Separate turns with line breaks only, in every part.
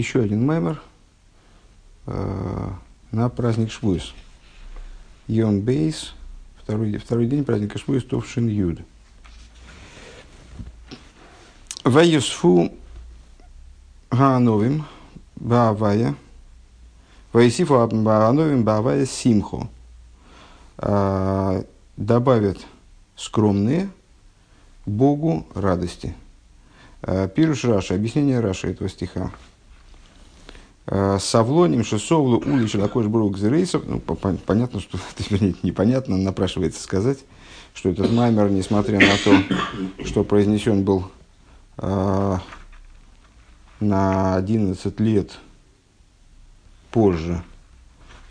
еще один мемор э, на праздник Швуис. Йом Бейс, второй, второй день праздника Швуис, Товшин Юд. Ваюсфу Гаановим Баавая, Ваисифу Баановим Баавая Симхо. А, добавят скромные Богу радости. А, פירוש רש"י, объяснение Раши этого стиха. А, סבלנים שסבלו עולו של הקדוש ברוך הוא וגזירותיו. Ну, понятно, что, непонятно, напрашивается сказать, что этот маймер, несмотря на то, что произнесен был э, на 11 лет позже,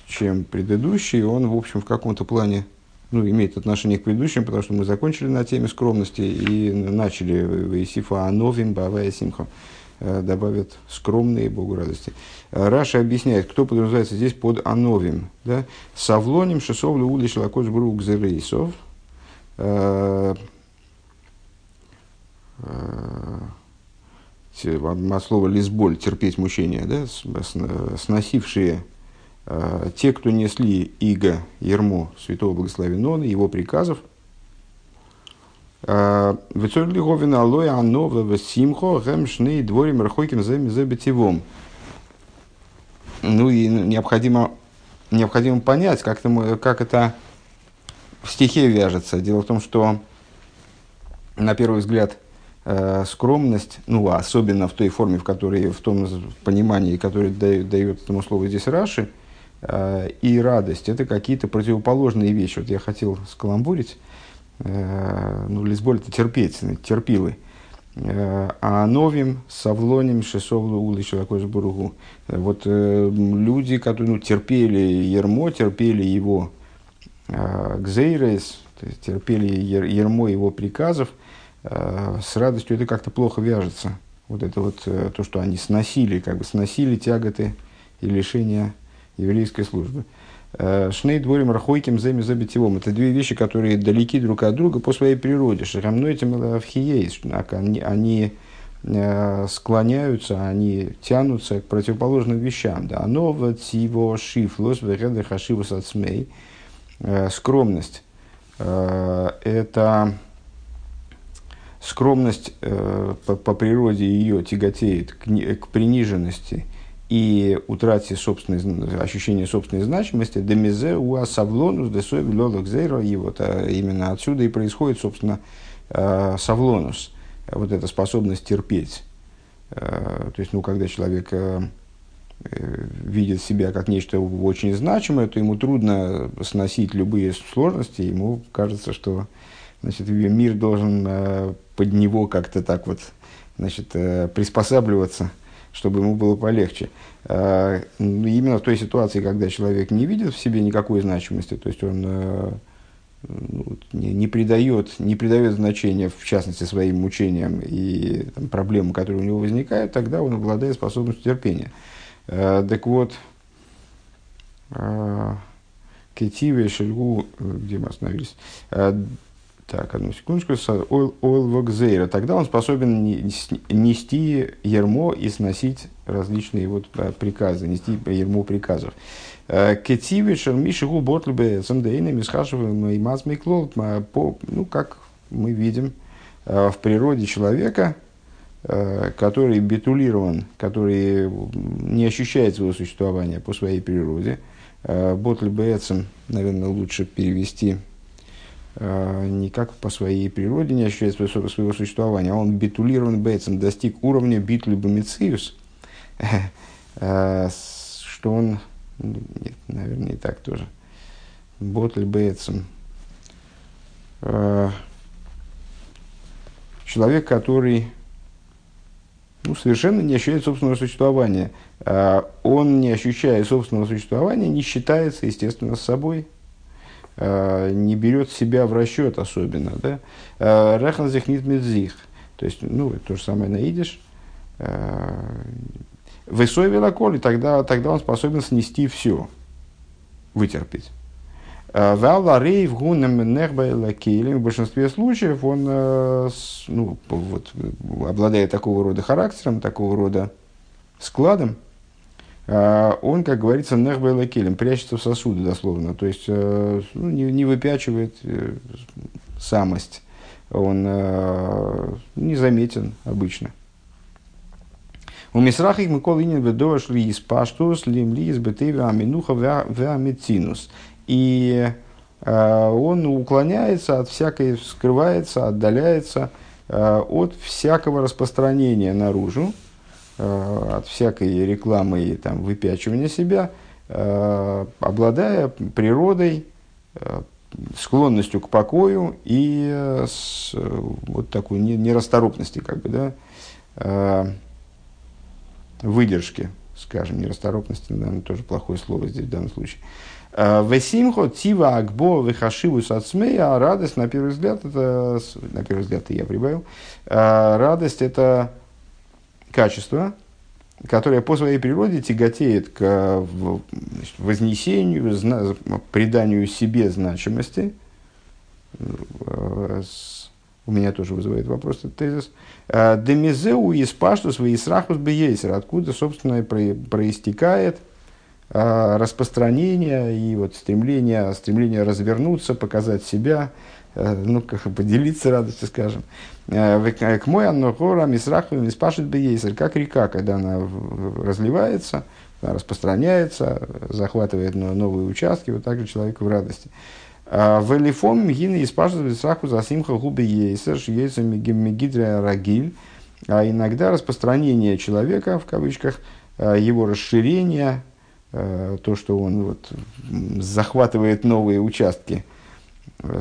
чем предыдущий, он, в общем, в каком-то плане ну, имеет отношение к предыдущим, потому что мы закончили на теме скромности и начали ויספו ענווים בהוי' שמחה э, добавят скромные Богу радости. Э, Раша объясняет, кто подразумевается здесь под Ановим. Да? Савлоним шесовлю ули шелакоч брук зерейсов. Э, от лизболь, терпеть мучения, да? сносившие Э, те, кто несли иго, ермо святого благословенона, его приказов, э, Вецорли говина алоя анова симхо гемшны дворим рахойким забетивом. Ну и необходимо, необходимо понять, как это, как это в стихе вяжется. Дело в том, что на первый взгляд э, скромность, ну особенно в той форме, в которой, в том понимании, которое дает, дает этому слову здесь Раши, Э, и радость – это какие-то противоположные вещи. Вот я хотел скаламбурить, ну, лесболь – это терпеть, терпилы. Э, а новим, савлоним, шесовлу, улычу, такой же буругу. Вот люди, которые ну, терпели ермо, терпели его гзейрес, терпели ермо его приказов, с радостью это как-то плохо вяжется. Вот это вот то, что они сносили, как бы сносили тяготы и лишения еврейской службы. Э, Шней дворим рахойким земи забитевом. Это две вещи, которые далеки друг от друга по своей природе. Шахамной этим. Они, они э, склоняются, они тянутся к противоположным вещам. Да, оно тиво шифлос вереда хашивус ацмей. Э, скромность. Это скромность по, по природе ее тяготеет к, к приниженности – и утрате собственной, ощущения собственной значимости, демизе у асавлонус десови лолок зейро, и вот а, именно отсюда и происходит, собственно, а, савлонус, вот эта способность терпеть. А, то есть, ну, когда человек видит себя как нечто очень значимое, то ему трудно сносить любые сложности, ему кажется, что значит, мир должен под него как-то так вот значит, приспосабливаться – чтобы ему было полегче. А, ну, именно в той ситуации, когда человек не видит в себе никакой значимости, то есть он э, ну, не, не, придает, не придает значения, в частности, своим мучениям и там, проблемам, которые у него возникают, тогда он обладает способностью терпения. А, так вот, а, Кетиве, Шельгу, э, где мы остановились, так, одну секундочку. Ойл Вокзейра. Тогда он способен нести ермо и сносить различные вот э, приказы, нести ермо приказов. Э, Кетивичер Мишигу Ботлбе Сандейна Мисхашевым и Мазмиклол. Ну, как мы видим э, в природе человека, который битулирован, который не ощущает своего существования по своей природе. Ботлбе наверное, лучше перевести Э, никак по своей природе не ощущает своего, своего существования. Он битулирован бейцем, достиг уровня битулы бомициус, э, что он, нет, наверное, не так тоже, ботль бейцем. Э, человек, который ну, совершенно не ощущает собственного существования. Он, не ощущая собственного существования, не считается, естественно, с собой, Э, не берет себя в расчет особенно. Да? Э, Рехан зихнит медзих. То есть, ну, то же самое на идиш. Э, Высой велоколи, тогда, тогда он способен снести все, вытерпеть. В большинстве случаев он ну, вот, обладает такого рода характером, такого рода складом, он, как говорится, нехбелакелем, прячется в сосуды дословно, то есть ну, не, не выпячивает самость, он незаметен обычно. У Мисрахих Микол Инин Ведош Ли из Паштус, Лим Ли из Бетева Аминуха Веамицинус. И э, он уклоняется от всякой, скрывается, отдаляется э, от всякого распространения наружу, э, от всякой рекламы и там, выпячивания себя, обладая природой, склонностью к покою и с вот такой нерасторопности, как бы, да, выдержки, скажем, нерасторопности, наверное, тоже плохое слово здесь в данном случае. Весимхо, тива, акбо, вехашиву, сацмея, радость, на первый взгляд, это, на первый взгляд я прибавил, радость это качество, которое по своей природе тяготеет к значит, вознесению, зна, приданию себе значимости, э, у меня тоже вызывает вопрос этот тезис. «Э, Демизеу из паштус в Исрахус бейсер, откуда, собственно, проистекает э, распространение и вот стремление, стремление развернуться, показать себя, э, ну, как поделиться радостью, скажем. К мой аннохора мисраху миспашит бейсер, как река, когда она разливается, распространяется, захватывает новые участки, вот так же человек в радости. А, Велифом гины испажет саху за симха губы ейсер, ейсер мегидрия рагиль. А иногда распространение человека, в кавычках, а, его расширение, то, что он вот захватывает новые участки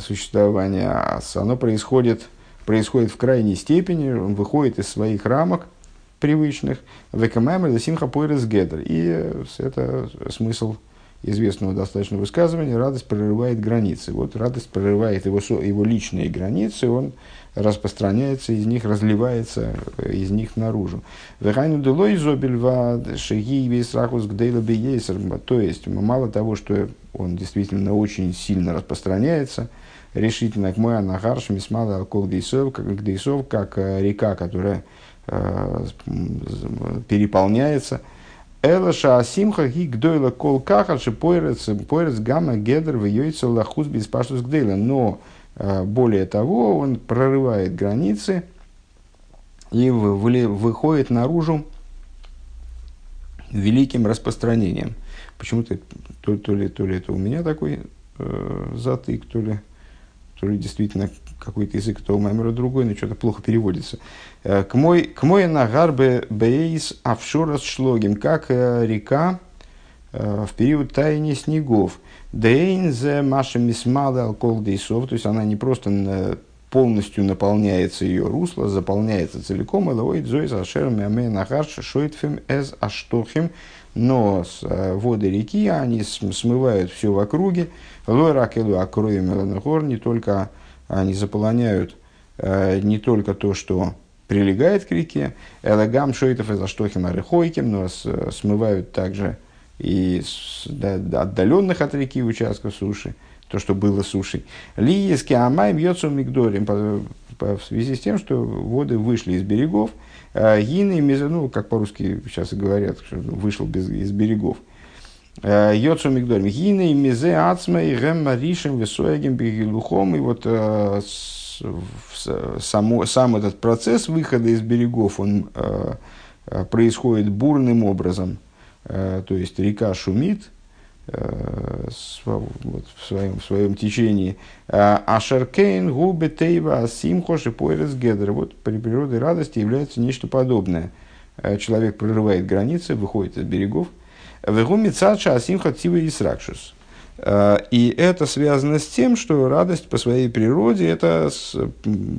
существования, оно происходит, происходит в крайней степени, он выходит из своих рамок привычных, векамэмэр симха пойрес гедр. И это смысл известного достаточно высказывания, радость прорывает границы. Вот радость прорывает его, его личные границы, он распространяется из них, разливается э, из них наружу. То есть, мало того, что он действительно очень сильно распространяется, решительно к моя нагарш мисмала алкол гдейсов, как гдейсов, как э, река, которая э, переполняется – Элаша Асимха Гигдойла Кол Кахаши Пойрец Гамма Гедер в Йойца Лахус Беспаштус Гдейла. Но э, более того, он прорывает границы и выходит наружу великим распространением. Почему-то то, то, ли, то ли это у меня такой э, затык, то ли то ли действительно какой-то язык, то у Маймера другой, но что-то плохо переводится. Э, к мой, к мой нагарбе бейс офшорас шлогим, как э, река э, в период таяния снегов. Дейнзе маша мисмада алкол дейсов, то есть она не просто полностью наполняется ее русло, заполняется целиком, элоид зоис ашерами аме нахарш шойтфем эз аштохим, но с, воды реки, они смывают все в округе, лойракелу акроем гор, не только они заполоняют не только то, что прилегает к реке. Элагам шойтов из аштохим арехойким, но смывают также и отдаленных от реки участков суши, то, что было сушей. Лиески амайм йоцу мигдорим, в связи с тем, что воды вышли из берегов, а гины, ну, как по-русски сейчас говорят, что вышел без, из берегов. А йоцу мигдорим. Гины, мизе, ацма, и гэм, ришем, весоягим, бегилухом, и вот а, само, сам этот процесс выхода из берегов, он э, э происходит бурным образом. Э, то есть река шумит э, в, своем, в своем течении. Э, Ашаркейн, губы, тейва, асимхош и поэрес гедер. Вот при природе радости является нечто подобное. Э, человек прорывает границы, выходит из берегов. Вегуми цадша асимха тива и сракшус. Э, и это связано с тем, что радость по своей природе это,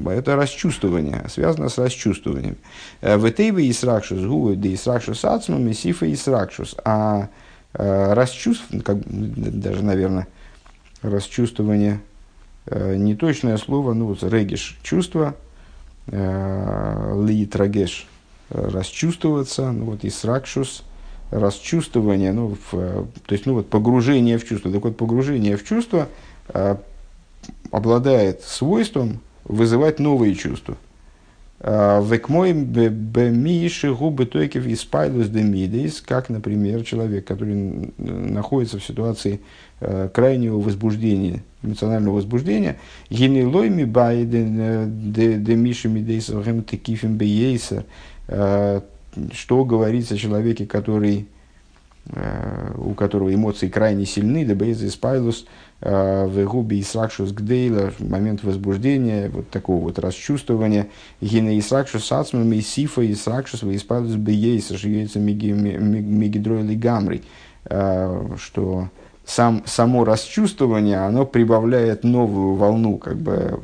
это расчувствование, связано с расчувствованием. Э, в этой бы исракшус гуы, да исракшус ацму, месифа исракшус. А э, расчувствование, как, даже, наверное, расчувствование, не точное слово, ну вот региш, чувство, ли трагеш, расчувствоваться, ну вот исракшус – расчувствование, ну, в, то есть, ну, вот погружение в чувство. Так вот, погружение в чувство э, обладает свойством вызывать новые чувства. Век мой бемиши губы тойкев и спайлус демидейс, как, например, человек, который находится в ситуации крайнего возбуждения, эмоционального возбуждения, генилой ми бай де миши мидейс текифим бейсер, что говорится о человеке, который у которого эмоции крайне сильны, дебейз и спайлус, в губе Исракшус Гдейла, момент возбуждения, вот такого вот расчувствования, Гина Исракшус Ацмам и Сифа Исракшус Вейспадус Бейейса, живется Мегидрой Гамри, что сам, само расчувствование, оно прибавляет новую волну как бы,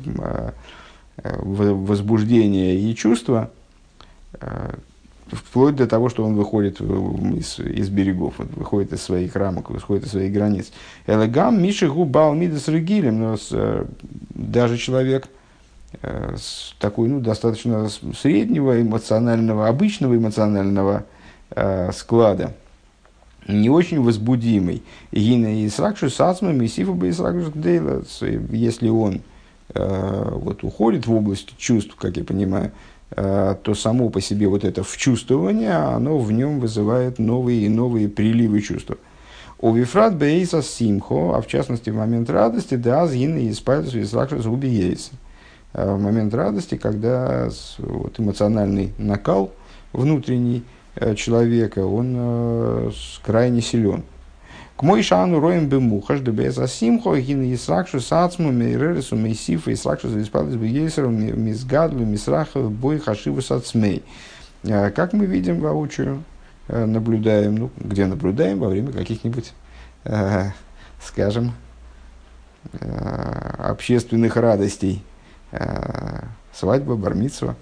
возбуждения и чувства, вплоть до того, что он выходит из, из берегов, вот, выходит из своих рамок, выходит из своих границ. Элегам Миши Губал Мидас Регилем, но с, э, даже человек э, с такой, ну, достаточно среднего эмоционального, обычного эмоционального э, склада, не очень возбудимый. Гина и Сракшу Сацма, Месифа бы если он э, вот, уходит в область чувств, как я понимаю, Э, то само по себе вот это вчувствование, оно в нем вызывает новые и новые приливы чувства. У Вифрат Бейса Симхо, а в частности в момент радости, да, згины и спальтус висракшус убиейся. Э, в момент радости, когда вот, эмоциональный накал внутренний э, человека, он крайне силен. К мой шану роем бемухаш, да без асимхо, гин и сракшу сацму, мейрересу, мейсифа, и сракшу зависпалис бегейсеру, мизгадлу, мисраха, бой хашиву сацмей. Как мы видим воочию, наблюдаем, ну, где наблюдаем, во время каких-нибудь, скажем, общественных радостей, свадьба, бармитсва,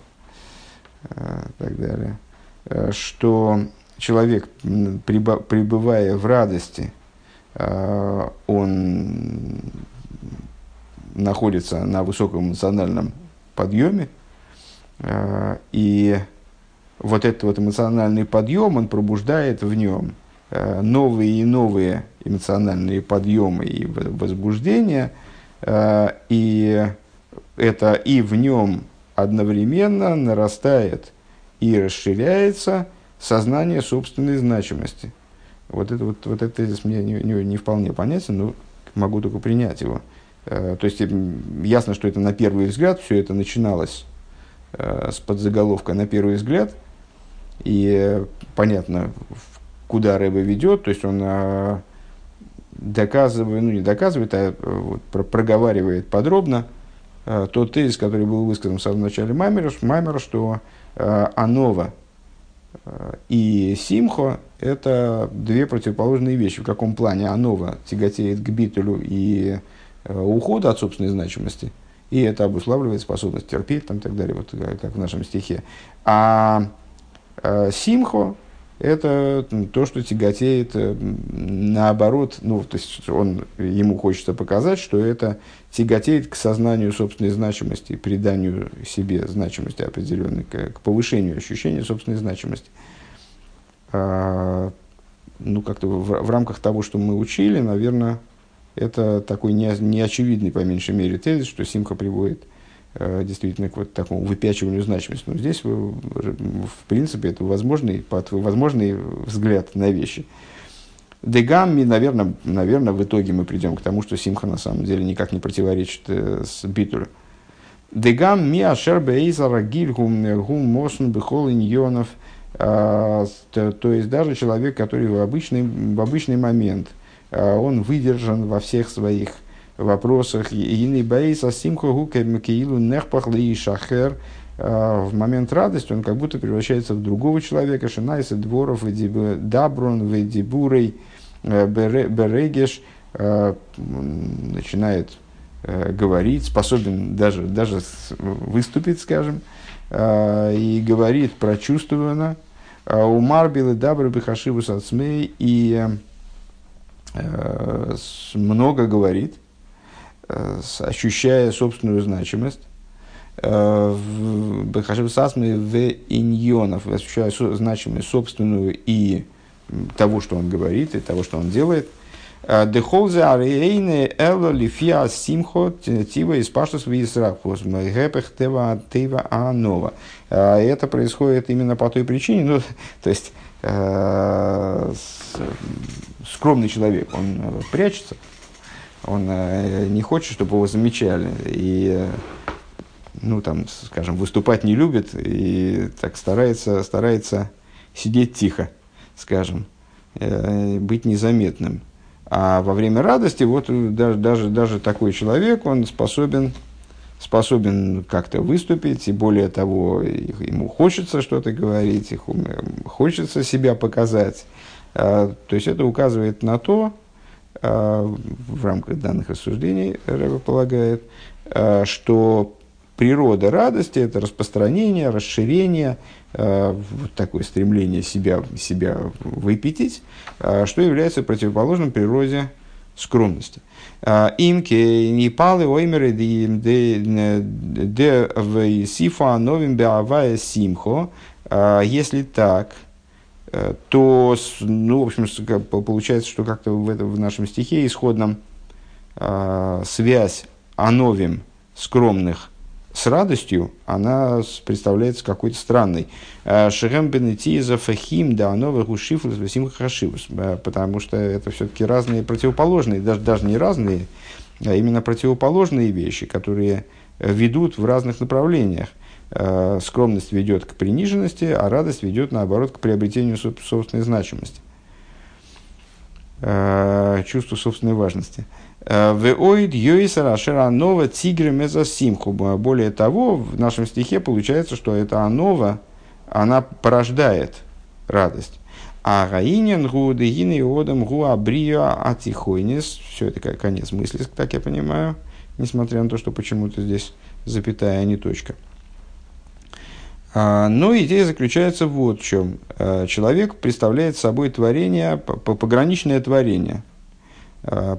так далее, что человек, пребывая в радости, Э, он находится на высоком эмоциональном подъеме, э, и вот этот вот эмоциональный подъем, он пробуждает в нем э, новые и новые эмоциональные подъемы и возбуждения, и это и в нем одновременно нарастает и расширяется сознание собственной значимости – вот, это, вот, вот этот тезис мне не, не, не вполне понятен, но могу только принять его. Э, то есть ясно, что это на первый взгляд, все это начиналось э, с подзаголовка на первый взгляд, и понятно, куда Рэбе ведет, то есть он э, доказывает, ну не доказывает, а вот, проговаривает подробно тот тезис, который был высказан в самом начале Маймера, Маймера что Анова и Симхо – это две противоположные вещи. В каком плане Анова тяготеет к битулю и э, уходу от собственной значимости, и это обуславливает способность терпеть там, так далее, вот как в нашем стихе. А э, Симхо – это то, что тяготеет э, наоборот, ну, то есть он, ему хочется показать, что это тяготеет к сознанию собственной значимости, приданию себе значимости определенной, к, повышению ощущения собственной значимости. А, ну, как-то в, в рамках того, что мы учили, наверное, это такой не, неочевидный, по меньшей мере, тезис, что Симха приводит э, действительно к вот такому выпячиванию значимости. Но здесь, в, в принципе, это возможный, под, возможный взгляд на вещи. Дегамми, наверное, наверное, в итоге мы придем к тому, что Симха на самом деле никак не противоречит э, с Битулю. Дегам ми ашер бейзара гиль гум гум мосн бихол иньонов. А, то, есть даже человек, который в обычный, в обычный момент, а, он выдержан во всех своих вопросах. Ины бейса симха гука макиилу нехпах ли шахер. А, в момент радости он как будто превращается в другого человека. Шинайса дворов, даброн, ведибурей. Э, Берегеш э, начинает э, говорить, способен даже, даже выступить, скажем, и говорит прочувствованно, у Марбилы Дабры Бехашиву Сацмей и много говорит, ощущая собственную значимость, Бехашиву Сацмей в. Иньонов, ощущая значимость собственную и того, что он говорит, и того, что он делает. Дехолзе арейне эло лифия симхо тива из паштус визрахус гэпэх тева тева анова. Это происходит именно по той причине, ну, то есть э, скромный человек, он прячется, он э, не хочет, чтобы его замечали, и ну, там, скажем, выступать не любит и так старается, старается сидеть тихо, скажем, э, быть незаметным. А во время радости, вот даже, даже, даже такой человек, он способен, способен как-то выступить, и более того, ему хочется что-то говорить, хочется себя показать. А, то есть это указывает на то, а, в рамках данных рассуждений Рэба полагает, а, что природа радости – это распространение, расширение, э, вот такое стремление себя, себя выпятить, э, что является противоположным природе скромности. Э, Имке не палы оймеры де в сифа новим беавая симхо. Если так, то, ну, в общем, получается, что как-то в, этом, в нашем стихе исходном связь ановим скромных с радостью, она представляется какой-то странной. Э, Шерем бенетиза фахим да новых ушифлес весим хашивус. Э, потому что это все-таки разные противоположные, даже, даже не разные, а именно противоположные вещи, которые ведут в разных направлениях. Э, скромность ведет к приниженности, а радость ведет, наоборот, к приобретению собственной значимости. Чувству собственной важности. Веоид Йойсера Шеранова Тигры Мезасимху. Более того, в нашем стихе получается, что эта Анова, она порождает радость. А Гаинин гу дегин и одам гу абрио атихойнис. Все это конец мысли, так я понимаю. Несмотря на то, что почему-то здесь запятая, а не точка. А, но идея заключается вот в чем. А, человек представляет собой творение, пограничное творение Э,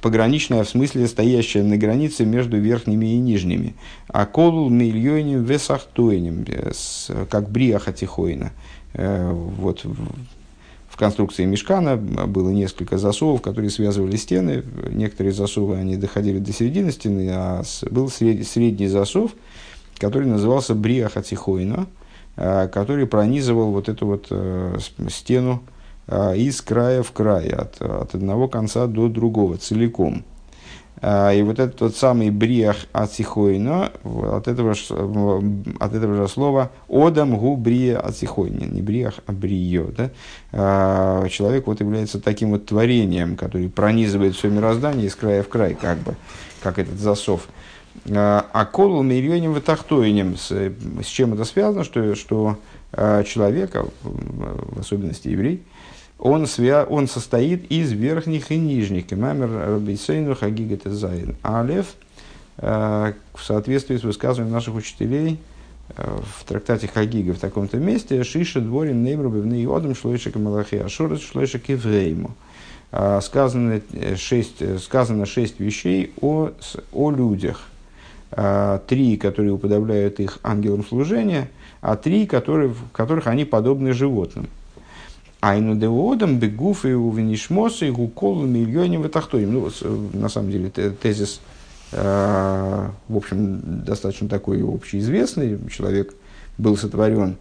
пограничная, в смысле стоящая на границе между верхними и нижними. А колул мильйоним весахтуэнем, как бриаха тихойна. Э, вот в конструкции мешкана было несколько засовов, которые связывали стены. Некоторые засовы они доходили до середины стены, а был средний, засов, который назывался бриаха тихойна, э, который пронизывал вот эту вот стену из края в край, от, от одного конца до другого, целиком. А, и вот этот тот самый бриах ацихойна, от этого, от этого же слова одам гу брия ацихойни, не бриах, а брио. Да? А, человек вот является таким вот творением, который пронизывает все мироздание из края в край, как бы, как этот засов. А колу мирионим ватахтоинем, с, с чем это связано, что, что человека, в особенности еврей, он, свя... он состоит из верхних и нижних. Кемамер Рабисейну Хагигат Зайн Алев, э, в соответствии с высказыванием наших учителей э, в трактате Хагига в таком-то месте, Шиша дворим неймру бивны одам шлойшек малахи ашурас шлойшек еврейму. Э, сказано шесть, сказано шесть вещей о, о людях. Три, которые уподобляют их ангелам служения, а три, которые, в которых они подобны животным. Айну деодам бегуф и увенишмосы и гуколу миллионе ватахтоим. Ну, э, на самом деле, тезис, э, в общем, достаточно такой общеизвестный. Человек был сотворен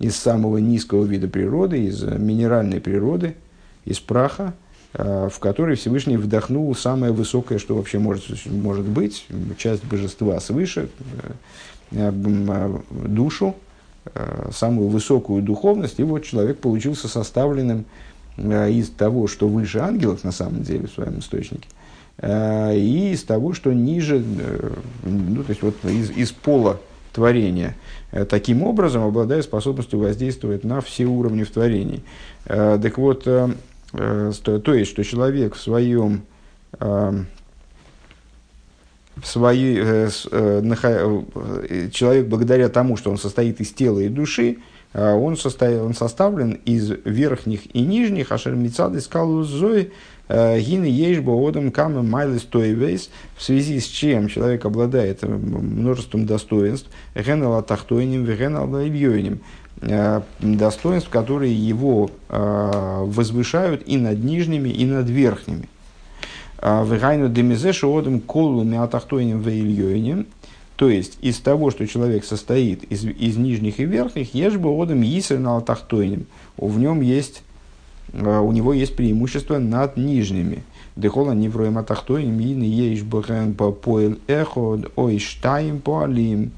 из самого низкого вида природы, из минеральной природы, из праха, э, в который Всевышний вдохнул самое высокое, что вообще может, может быть, часть божества свыше, душу, Э, самую высокую духовность, и вот человек получился составленным э, из того, что выше ангелов на самом деле в своем источнике, э, и из того, что ниже, ну, то есть вот из, из пола творения. Таким образом, обладая способностью воздействовать на все уровни в творении. Так вот, то есть, что человек в своем свои, э, э, э, человек благодаря тому, что он состоит из тела и души, он, состоит, он составлен из верхних и нижних, ашер мицады скалу зои, гины ейшба одам камы майлы стоевейс, в связи с чем человек обладает множеством достоинств, генала тахтойним, генала ильёйним, достоинств, которые его возвышают и над нижними, и над верхними. Вегайну демизешу одам колу миатахтойним веильёйним. То есть, из того, что человек состоит из, из нижних и верхних, ешь бы одам йисер на алтахтойним. В нем есть, у него есть преимущество над нижними. Дехола невроем атахтойним, ин еш бхэм по поэл эхо, ой штаим по алим.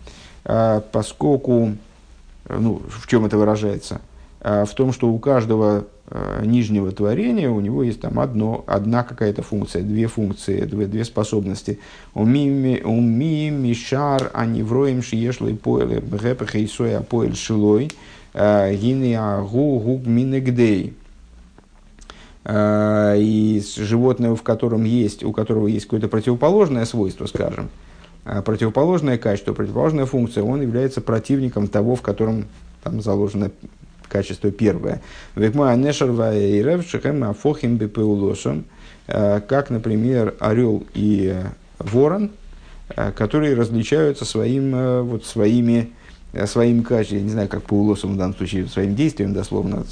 Поскольку, ну, в чем это выражается? В том, что у каждого нижнего творения, у него есть там одно, одна какая-то функция, две функции, две, две способности. Уми, мишар, аневроем, шиешлой поэле, бгэпэх и соя поэль шилой, э, гины агу гуг минегдей. Э, и животное, в котором есть, у которого есть какое-то противоположное свойство, скажем, противоположное качество, противоположная функция, он является противником того, в котором там заложено качество первое. Векма нешарва и рев шехем афохим бепеулосом, э, как, например, орел и ворон, э, которые различаются своим, э, вот, своими, своим качеством, я не знаю, как по улосам в данном случае, своим действием дословно,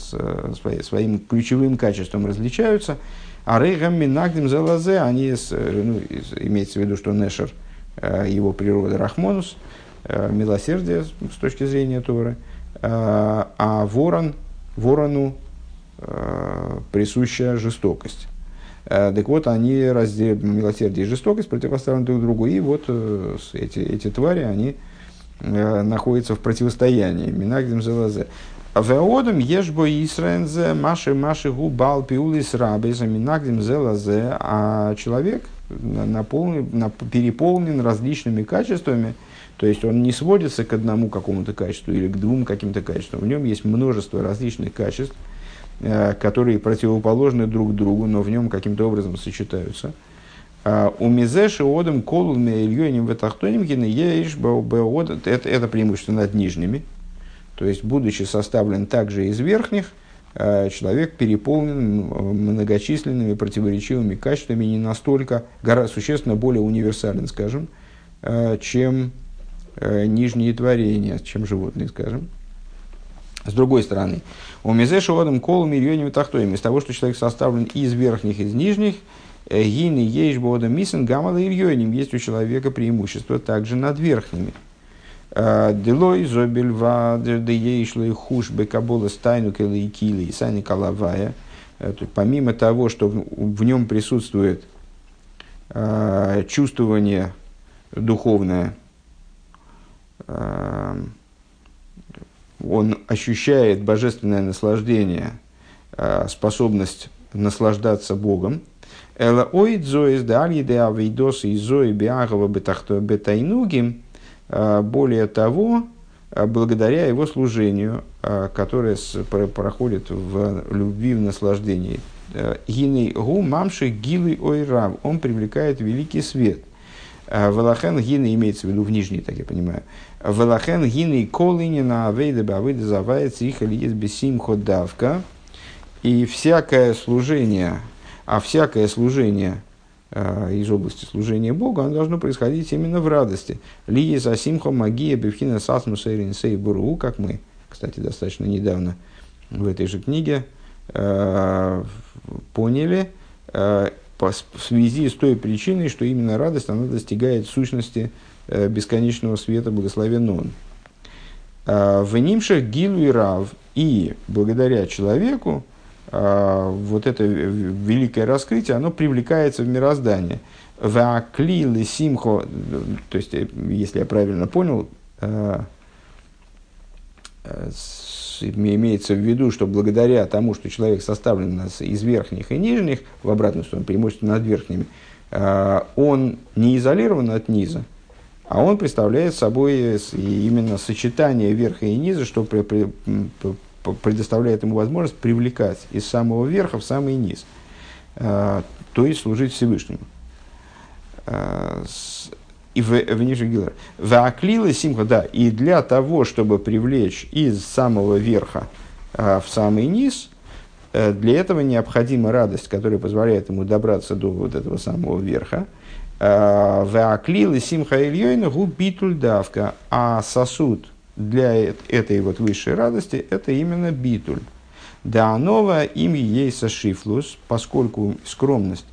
своим ключевым качеством различаются. А рейгам минагдим залазе, они, ну, имеется в виду, что Нешер, его природа Рахмонус, милосердие с точки зрения Торы – Э, а ворон, ворону э, присуща жестокость. Э, так вот, они разделяют милосердие и жестокость, противоставлены друг другу, и вот эти, эти твари, они находятся в противостоянии. Минагдим зелазе. Веодом ешбо Исраензе, маши маши губал пиулис рабеза, минагдим зелазе, а человек наполнен, переполнен различными качествами, то есть он не сводится к одному какому-то качеству или к двум каким-то качествам. В нем есть множество различных качеств, э, которые противоположны друг другу, но в нем каким-то образом сочетаются. А у Мизеши одам колун ильёним ветахтоним еш это, это преимущество над нижними. То есть, будучи составлен также из верхних, э, человек переполнен многочисленными противоречивыми качествами, не настолько, гораздо существенно более универсален, скажем, э, чем нижние творения, чем животные, скажем. С другой стороны, у Мизеша Одам Кол Мирьоним Тахтоем, из того, что человек составлен из верхних, из нижних, э, Гины Ейш Бодам Мисен Гамала Ирьоним, есть у человека преимущество также над верхними. Э, Делой зобель ва деейшлый хуш бекабола стайну и кили сани калавая. Э, помимо того, что в нем присутствует чувствование духовное, он ощущает божественное наслаждение, э, способность наслаждаться Богом. Эла оид зоис дальи де авейдос и зои биагова бетайнуги. Э, более того, э, благодаря его служению, которое проходит в любви, в наслаждении. Гины гу мамши гилы ойрав. Он привлекает великий свет – Велахен гины имеется в виду в нижней, так я понимаю. Велахен гины колыни на авейда бавыда завается их или есть бесим ходавка. И всякое служение, а всякое служение э, из области служения Богу, оно должно происходить именно в радости. Лии за симхо магия бифхина сасму сейрин сей буру, как мы, кстати, достаточно недавно в этой же книге э, поняли, э, по, в связи с той причиной, что именно радость, она достигает сущности э, бесконечного света, благословен он. А, в нимших гилу и рав, и благодаря человеку, а, вот это великое раскрытие, оно привлекается в мироздание. Ваклилы симхо, то есть, э, если я правильно понял, э, имеется в виду, что благодаря тому, что человек составлен из верхних и нижних, в обратную сторону, преимущественно над верхними, а, он не изолирован от низа, а он представляет собой именно сочетание верха и низа, что предоставляет ему возможность привлекать из самого верха в самый низ, а, то есть служить Всевышнему. И в, в ниже Гилар. Вааклила симха, да, и для того, чтобы привлечь из самого верха а, в самый низ, а, для этого необходима радость, которая позволяет ему добраться до вот этого самого верха. А, Вааклила симха ильёйна губитуль давка, а сосуд для этой вот высшей радости, это именно битуль. Да новая им есть сашифлус, поскольку скромность,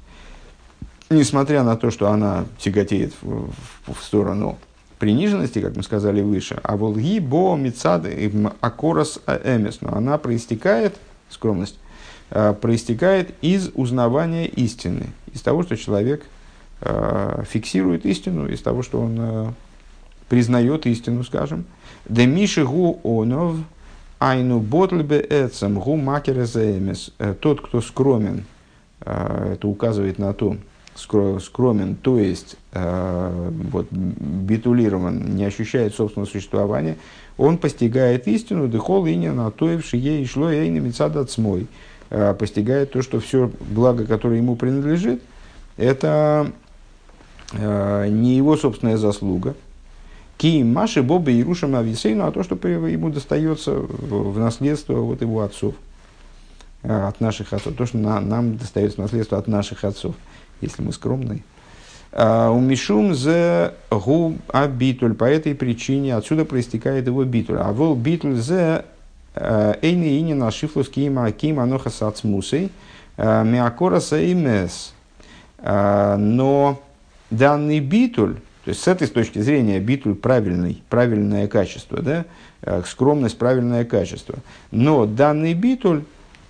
несмотря на то, что она тяготеет в, в, в сторону приниженности, как мы сказали выше, а волги бо мицад акорос эмес, но она проистекает, скромность, э, проистекает из узнавания истины, из того, что человек э, фиксирует истину, из того, что он э, признает истину, скажем. Демиши гу онов айну ботлбе эцем гу макереземес. Тот, кто скромен, это указывает на то, скромен, то есть э, вот, битулирован, не ощущает собственного существования, он постигает истину, дыхол и не натоевши ей шло ей на мецадацмой, э, постигает то, что все благо, которое ему принадлежит, это э, не его собственная заслуга. Киим Маши Боба и Рушам Ависейну, а то, что ему достается в наследство от его отцов, э, от наших отцов, то, что на, нам достается наследство от наших отцов если мы скромные. А, у Мишум за гу абитуль. По этой причине отсюда проистекает его битуль. А вол битуль за а, эйни ини на шифлус кима кима ноха сацмусей а, миакора сеймес. Но данный битуль, то есть с этой точки зрения битуль правильный, правильное качество, да? скромность правильное качество. Но данный битуль,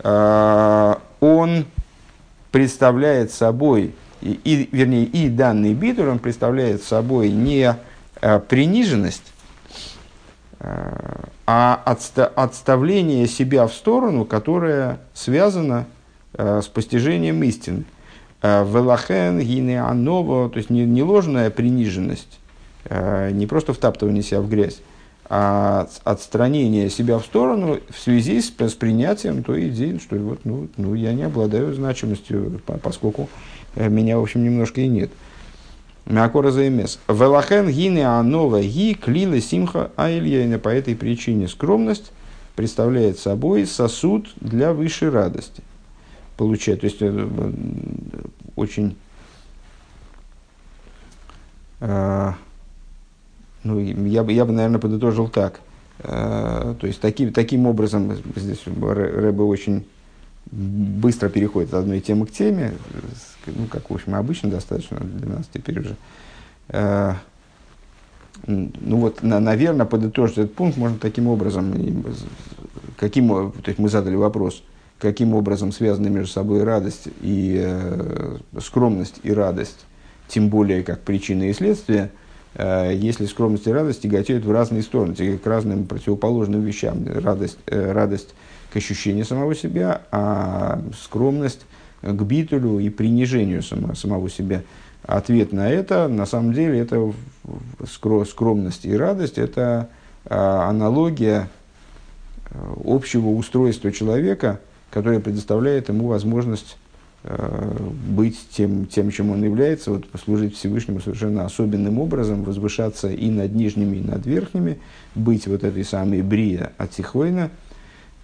он представляет собой, и, и, вернее, и данный битур, он представляет собой не а, приниженность, а, а отста, отставление себя в сторону, которое связано а, с постижением истины. Велахен, гинеаново, то есть не, не ложная приниженность, не просто втаптывание себя в грязь, а отстранение себя в сторону в связи с, с принятием той идеи, что вот, ну, ну, я не обладаю значимостью, поскольку э, меня, в общем, немножко и нет. Мякора заимес. Велахен гине анова ги клила симха айльяйна. По этой причине скромность представляет собой сосуд для высшей радости. Получает, то есть э, очень э, ну, я бы, я бы, наверное, подытожил так. Э, то есть, таким, таким образом, здесь Рэбе очень быстро переходит от одной темы к теме, ну, как, в общем, обычно достаточно для нас теперь уже. Э, ну вот, на, наверное, подытожить этот пункт можно таким образом, каким, то есть мы задали вопрос, каким образом связаны между собой радость и э, скромность и радость, тем более как причина и следствие – Э, если скромность и радость тяготеют в разные стороны, к разным противоположным вещам. Радость, э, радость к ощущению самого себя, а скромность к битулю и принижению само, самого себя. Ответ на это, на самом деле, это скромность и радость, это а, аналогия э, общего устройства человека, которое предоставляет ему возможность Э, быть тем, тем, чем он является, вот, служить Всевышнему совершенно особенным образом, возвышаться и над нижними, и над верхними, быть вот этой самой брия от Тихойна,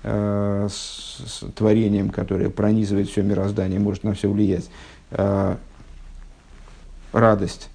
э, с, с творением, которое пронизывает все мироздание, может на все влиять. Э, радость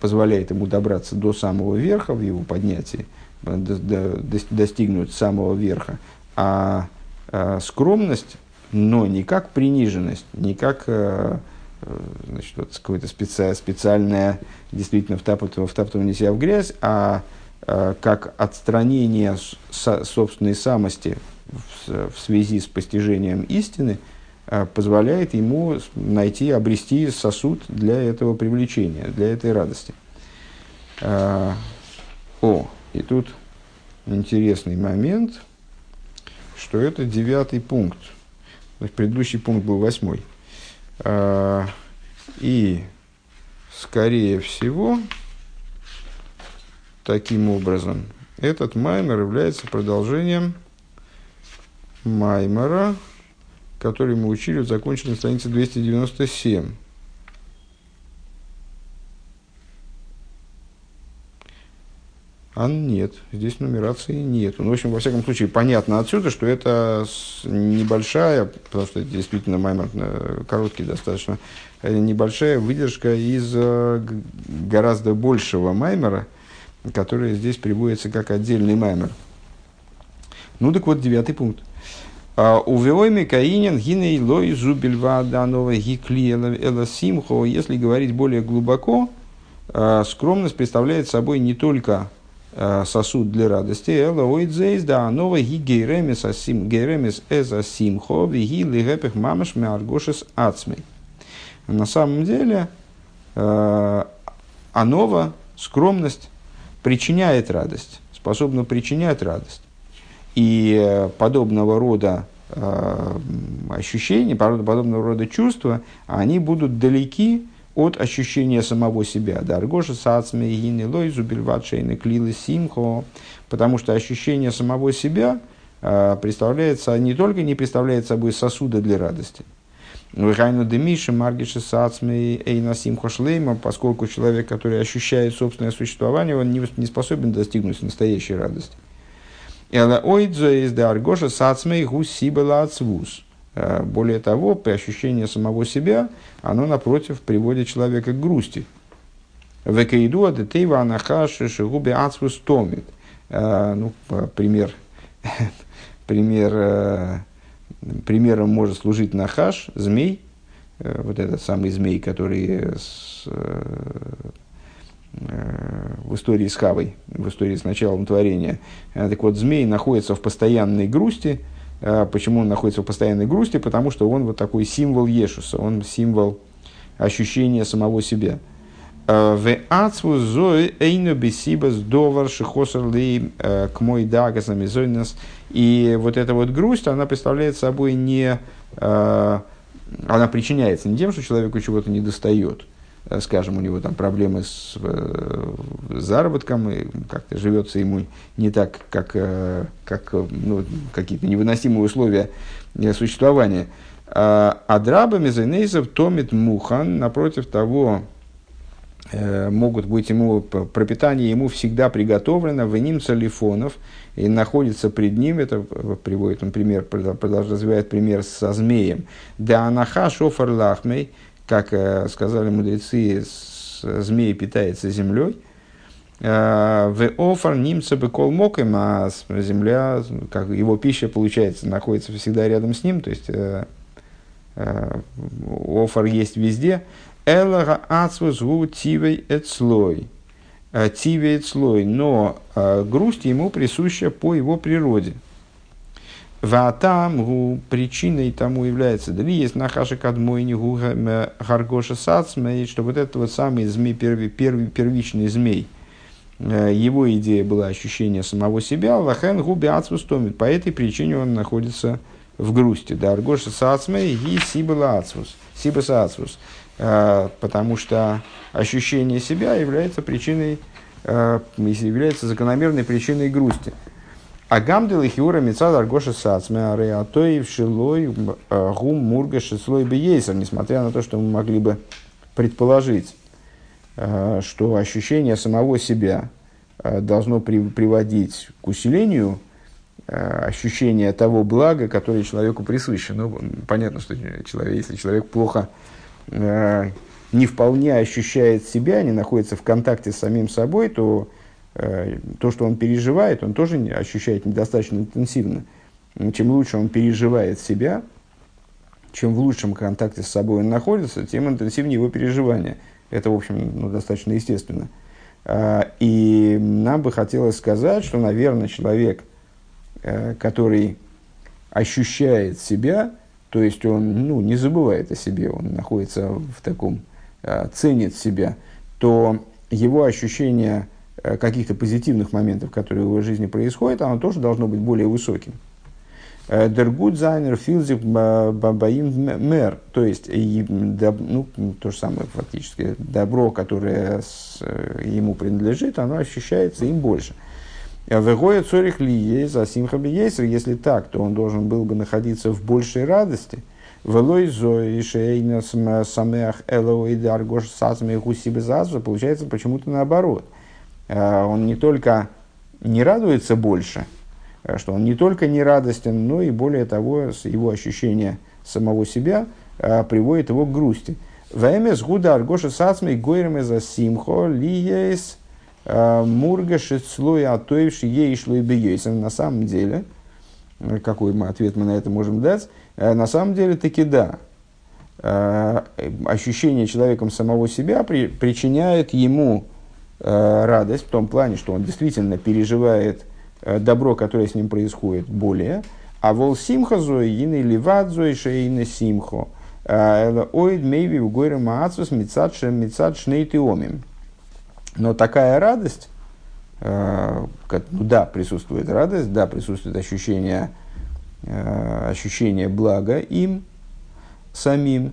позволяет ему добраться до самого верха в его поднятии, до, до, достигнуть самого верха, а э, скромность но не как приниженность, не как э, э, значит, вот какое-то специ, специальное действительно втаптывание, втаптывание себя в грязь, а э, как отстранение со, собственной самости в, связи с постижением истины позволяет ему найти, обрести сосуд для этого привлечения, для этой радости. О, и тут интересный момент, что это девятый пункт – предыдущий пункт был восьмой. А, и, скорее всего, таким образом, этот маймер является продолжением маймера, который мы учили в законченной странице 297. А нет, здесь нумерации нет. Ну, в общем, во всяком случае, понятно отсюда, что это небольшая, потому что это действительно маймер э, короткий достаточно, э, небольшая выдержка из э, гораздо большего маймера, которая здесь приводится как отдельный маймер. Ну так вот, девятый пункт. А, Увеойми каинен гиней лой зубельва данова гикли эла симхо. Если говорить более глубоко, а, скромность представляет собой не только а, сосуд для радости. Эла ойдзейс да анова ги гейремес асим гейремес эза симхо виги лигепех мамаш меаргошес ацмей. На самом деле, анова, скромность, причиняет радость, способна причинять радость. И э, подобного рода э, ощущения, подобного рода чувства, они будут далеки от ощущения самого себя. Даргоша сацме гини лойзу бельватшейны клилы симхо. Потому что ощущение самого себя э, представляется, не только не представляет собой сосуда для радости, Вихайну демиши маргиши сацми эйна симхо шлейма, поскольку человек, который ощущает собственное существование, он не способен достигнуть настоящей радости. Эла ойдзо из даргоша сацмей гусибела ацвус. Э, более того, при ощущении самого себя, оно, напротив, приводит человека к грусти. Векаиду адетейва анахаши шигуби ацвус томит. Э, ну, пример, пример, э, примером может служить нахаш, змей, вот этот самый змей, который с, Э, в истории с Хавой, в истории с началом творения. Э, так вот, змей находится в постоянной грусти. Э, почему он находится в постоянной грусти? Потому что он вот такой символ Ешуса, он символ ощущения самого себя. В ацву зои эйно бесибас довар к мой дагас И вот эта вот грусть, она представляет собой не... Она причиняется не тем, что человеку чего-то не достает, Э, скажем, у него там проблемы с э, заработком, и как-то живется ему не так, как, э, как ну, какие-то невыносимые условия существования. А, а драба мезенейзов томит мухан, напротив того, могут быть ему, пропитание ему всегда приготовлено, в ним салифонов, и находится пред ним, это приводит он пример, продолжает развивает пример со змеем, да анаха шофар лахмей, как э, сказали мудрецы, змей питается землей. Э, в офар нимца бы колмоком, а земля, как его пища, получается, находится всегда рядом с ним, то есть э, офар есть везде. Элага ацвус гу тивей эцлой. Тивей эцлой, но грусть ему присуща по его природе. Ватам причиной тому является, да ли есть нахаша кадмойни гаргоша сацмей, что вот этот вот самый змей, первый, первый, первичный змей, э, его идея была ощущение самого себя, лахен губи ацвус томит, по этой причине он находится в грусти. Да, аргоша сацмей и сибала ацвус, сибас ацвус, э, потому что ощущение себя является причиной, э, является закономерной причиной грусти. А гамдел и хиура мецад аргоша сацме ареатоев шилой э, гум мурга шислой бейсер, несмотря на то, что мы могли бы предположить, э, что ощущение самого себя э, должно при, приводить к усилению ощущения того блага, которое человеку присуще. Ну, понятно, что человек, если человек плохо не вполне ощущает себя, не находится в контакте с самим собой, то то, что он переживает, он тоже ощущает недостаточно интенсивно. Чем лучше он переживает себя, чем в лучшем контакте с собой он находится, тем интенсивнее его переживания. Это, в общем, ну, достаточно естественно. А, и нам бы хотелось сказать, что, наверное, человек, э, который ощущает себя, то есть он ну, не забывает о себе, он находится в таком, э, ценит себя, то его ощущение Э, каких-то позитивных моментов, которые в его жизни происходят, оно тоже должно быть более высоким. Дергут зайнер филзик бабаим мэр, то есть ну, то же самое фактически, добро, которое э, ему принадлежит, оно ощущается им больше. Вегоя цорих ли есть, за симхаби если так, то он должен был бы находиться в большей радости. Велой зои шейна самеах элоиды аргош сазме гусибе получается почему-то наоборот – Э, он не только не радуется больше, э, что он не только не радостен, но и более того, его ощущение самого себя э, приводит его к грусти. Вэмес гуда аргоша сацмей гойрме за симхо лиес Мурга шицлой атоевши ей шло и На самом деле, какой мы ответ мы на это можем дать? На самом деле таки да. Ощущение человеком самого себя при, причиняет ему радость в том плане, что он действительно переживает добро, которое с ним происходит, более. А вол симха зои, ины ливат зои, шейны симхо. Оид мейви в горе маацус мицад шнейтиомим. Но такая радость, э, ну да, присутствует радость, да, присутствует ощущение, э, ощущение блага им самим, э,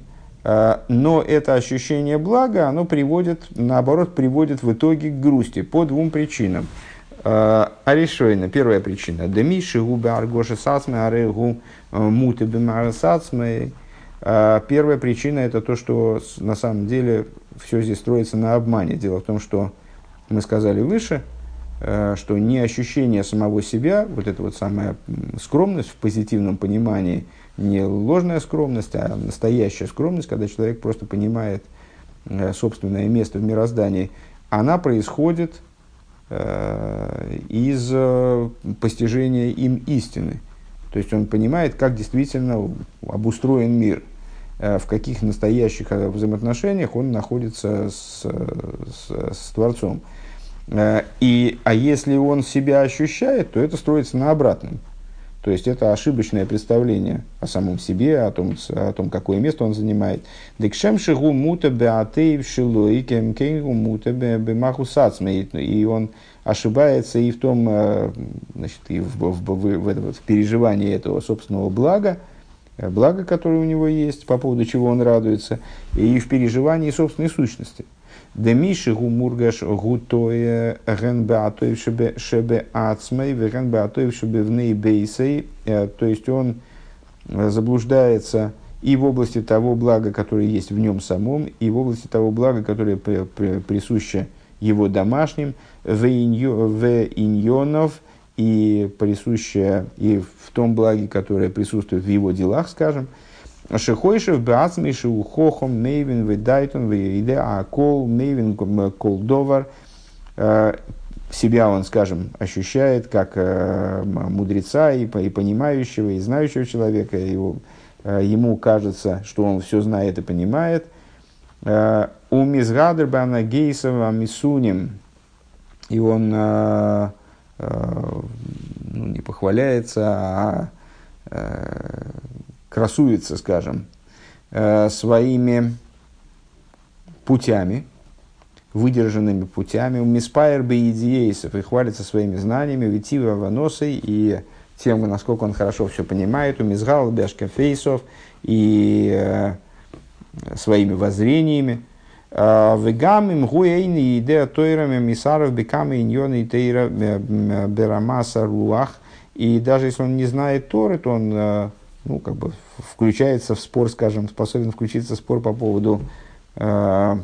но это ощущение блага, оно приводит, наоборот, приводит в итоге к грусти по двум причинам. Аришойна, первая причина. Демиши губы аргоши сацмы, арегу муты бимары сацмы. Первая причина это то, что на самом деле все здесь строится на обмане. Дело в том, что мы сказали выше, э, что не ощущение самого себя, вот эта вот самая скромность в позитивном понимании, не ложная скромность, а настоящая скромность, когда человек просто понимает э, собственное место в мироздании, она происходит э, из постижения им истины. То есть он понимает, как действительно обустроен мир – Э, в каких настоящих э, взаимоотношениях он находится с, с, с Творцом. Э, и, а если он себя ощущает, то это строится на обратном. То есть это ошибочное представление о самом себе, о том, о том какое место он занимает. Декшем шигу мута беатеев шилой кемкенгу мута бемаху И он ошибается и в том, значит, и в, в, в, в, в, в переживании этого собственного блага, Э, благо, которое у него есть, по поводу чего он радуется, и в переживании собственной сущности. Демиши гумургаш гутое генбеатоев шебе ацмей вегенбеатоев шебе вней бейсей. То есть он заблуждается и в области того блага, которое есть в нем самом, и в области того блага, которое присуще его домашним, в иньонов, и присущее и в том благе, которое присутствует в его делах, скажем. Шехойшев бацмиши ухохом мейвин ведайтон вейде акол мейвин кол довар. Э, себя он, скажем, ощущает как э, мудреца и, и понимающего, и знающего человека. Его, э, ему кажется, что он все знает и понимает. У Мизгадербана Гейсова Мисуним. И он Э, ну, не похваляется, а э, красуется, скажем, э, своими путями, выдержанными путями, Миспайр Бейдиейсов и хвалится своими знаниями, Витива Ваносой и тем, насколько он хорошо все понимает, у Мизгал Бяшка Фейсов и э, своими воззрениями, Вегам им гуэйни идея тойрами мисаров беками иньоны тейра берамаса руах. И даже если он не знает Торы, то он ну, как бы включается в спор, скажем, способен включиться в спор по поводу, по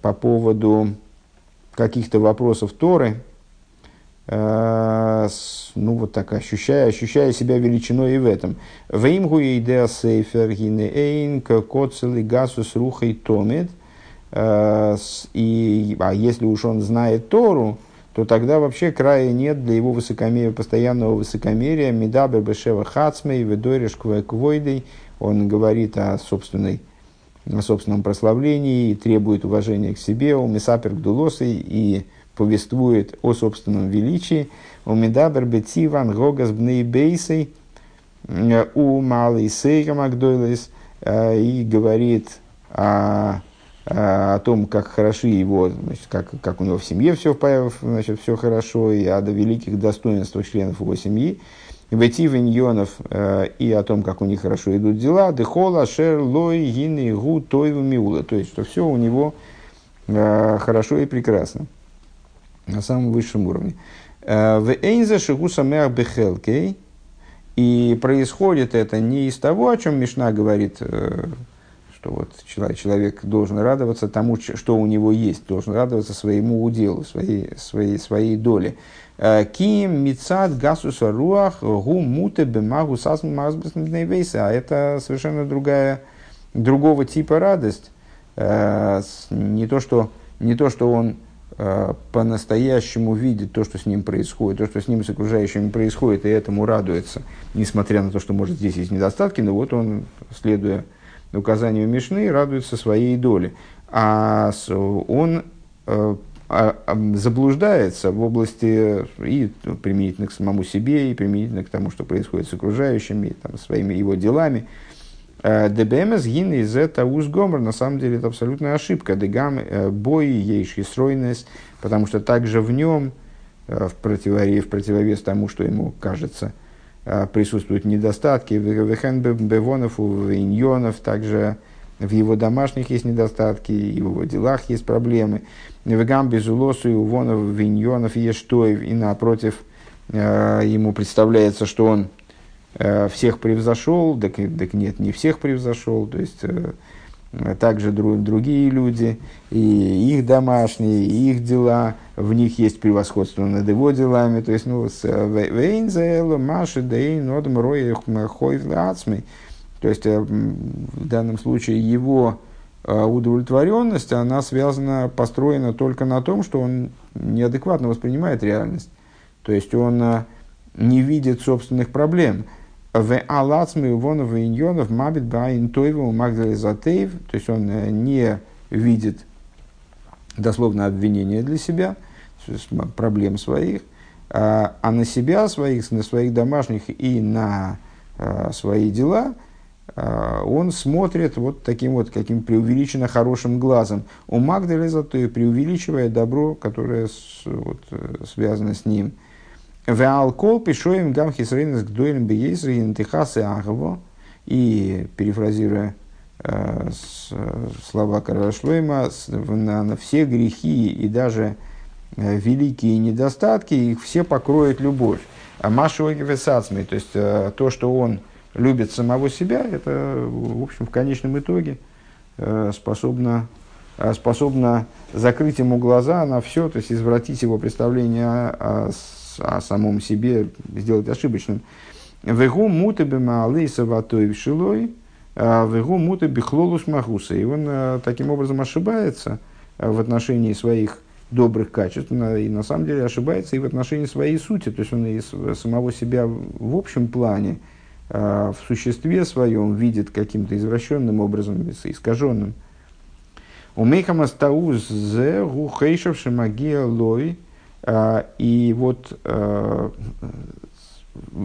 поводу каких-то вопросов Торы, Э, ну вот так ощущая, ощущая себя величиной и в этом. Веймгу идея сейфер гинеэйн коцели гасус рухой томит. Э, и, а если уж он знает Тору, то тогда вообще края нет для его высокомерия, постоянного высокомерия. Медабер бешева хацмей, ведориш квойдей. Он говорит о собственной о собственном прославлении и требует уважения к себе, у Месапер Гдулосы и повествует о собственном величии. У Медабер Бетиван Гогас Бнейбейсей э, у Малый Сейга Макдойлес э, и говорит о, о том, как хороши его, значит, как, как у него в семье все, значит, все хорошо, и о великих достоинствах членов его семьи. Бети Виньонов э, и о том, как у них хорошо идут дела. Дехола, Шер, Лой, Гины, Гу, Тойву, Миула. То есть, что все у него э, хорошо и прекрасно на самом высшем уровне. Э, в Эйнзе Шигуса Бехелкей. И происходит это не из того, о чем Мишна говорит, что вот человек, должен радоваться тому, что у него есть, должен радоваться своему уделу, своей, своей, своей доле. Э, Ким мицад гасуса руах гу муте бемагу сасм А это совершенно другая, другого типа радость. Не то, что, не то, что он э, по-настоящему видит то, что с ним происходит, то, что с ним с окружающими происходит, и этому радуется, несмотря на то, что, может, здесь есть недостатки, но вот он, следуя указанию Мишны, радуется своей доле. А он э, а, заблуждается в области и применительно к самому себе, и применительно к тому, что происходит с окружающими, там, своими его делами. Э, ДБМС гин из это узгомер, на самом деле это абсолютная ошибка. Дегам э, бой ейши стройность, потому что также в нем, в, противовес, в противовес тому, что ему кажется, присутствуют недостатки. Вехен бевонов, у иньонов, также в его домашних есть недостатки, и в его делах есть проблемы. Вегам безулосу и увонов, виньонов, ештоев, и напротив, э, ему представляется, что он э, всех превзошел, так, так нет, не всех превзошел, то есть э, также друг, другие люди, и их домашние, и их дела, в них есть превосходство над его делами, то есть, ну, вейнзело, маши, дейн, нодом, роя, хойв, то есть, в данном случае его а удовлетворенность, она связана, построена только на том, что он неадекватно воспринимает реальность. То есть он не видит собственных проблем. В алацми увонов и иньонов мабит баин тойву магдализатеев. То есть он э, не видит дословно обвинения для себя, проблем своих, а, а на себя, своих, на своих домашних и на свои дела – а, он смотрит вот таким вот каким преувеличенно хорошим глазом. У и преувеличивая добро, которое вот, э, связано с ним. Веалкол пишоем гам хисрейнес гдойлем бейесри интихасы агово. И, перефразируя э, с, слова короля Шлойма, на, на все грехи и даже э, великие недостатки, их все покроет любовь. А Машу Весацми, то есть э, то, что он любит самого себя, это, в общем, в конечном итоге э, способно, э, способно закрыть ему глаза на все, то есть извратить его представление о, о, о самом себе, сделать ошибочным. Вегу муты бемаалы саватой шилой, а вегу муты бихлолус махуса. И он таким образом ошибается в отношении своих добрых качеств, и на самом деле ошибается и в отношении своей сути. То есть он и самого себя в общем плане – Э, в существе своем видит каким-то извращенным образом, искаженным. У Мейхама стауз зе гухейшев магия лой. Э, и вот э,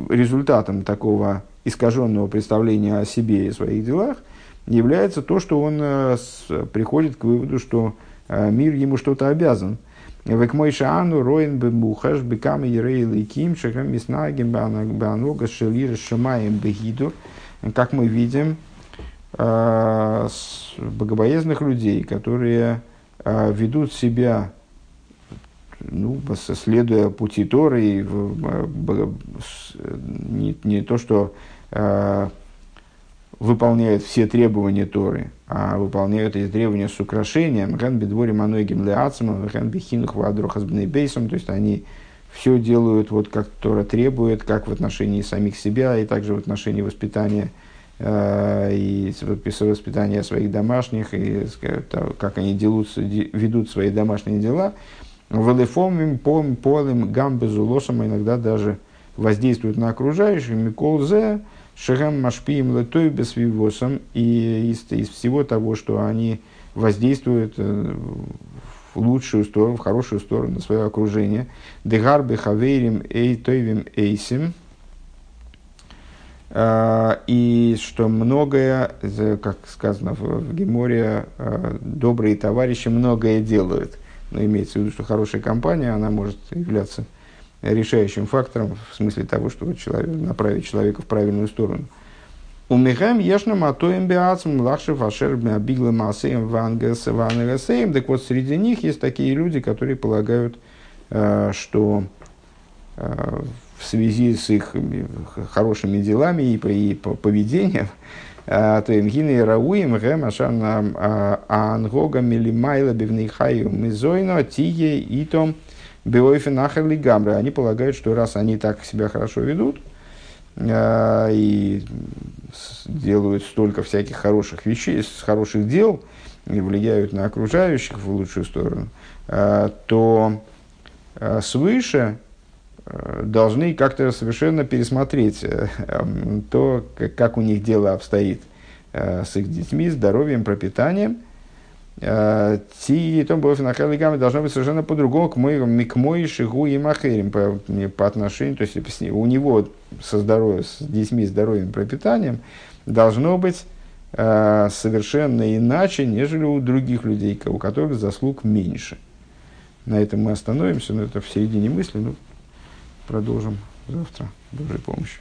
результатом такого искаженного представления о себе и своих делах является то, что он приходит к выводу, что мир ему что-то обязан. Как мы видим, э, богобоязных людей, которые э, ведут себя, ну, следуя пути Торы, не, не то, что э, выполняют все требования Торы, а выполняют эти требования с украшением, ген бедворе манойгим леацмом, ген бихинух бейсом, то есть они все делают вот как Тора требует, как в отношении самих себя, и также в отношении воспитания э, и воспитания своих домашних, и как они делаются, ведут свои домашние дела. Велефомим, пом, полым, гамбезу, лошам, иногда даже воздействуют на окружающих, миколзе, Шагам Машпием Летой Бесвивосом, и из, из всего того, что они воздействуют э, в лучшую сторону, в хорошую сторону на свое окружение. Дегарбе Хаверим Эйтойвим Эйсим. Э, и что многое, как сказано в Геморе, э, добрые товарищи многое делают. Но имеется в виду, что хорошая компания, она может являться решающим фактором в смысле того, что человек, направить человека в правильную сторону. У Михаем ешна матоем биацм лахши фашер бигла массеем вангес вангесеем. Так вот, среди них есть такие люди, которые полагают, э, что э, в связи с их хорошими делами и поведением, э, то им гины рауим гэм ашан ангога милимайла бивнейхаю мизойно тие итом – Беойфен Ахарли Гамбра. Они полагают, что раз они так себя хорошо ведут э, и делают столько всяких хороших вещей, хороших дел, и влияют на окружающих в лучшую сторону, э, то свыше должны как-то совершенно пересмотреть э, то, как, у них дело обстоит э, с их детьми, здоровьем, пропитанием – Ти то было финахалигами должно быть совершенно по-другому к моему к моей шигу и махерим по, по отношению, то есть у него со здоровьем, с детьми, здоровьем, пропитанием должно быть э, совершенно иначе, нежели у других людей, у которых заслуг меньше. На этом мы остановимся, но это в середине мысли, ну, продолжим завтра. Божьей помощью.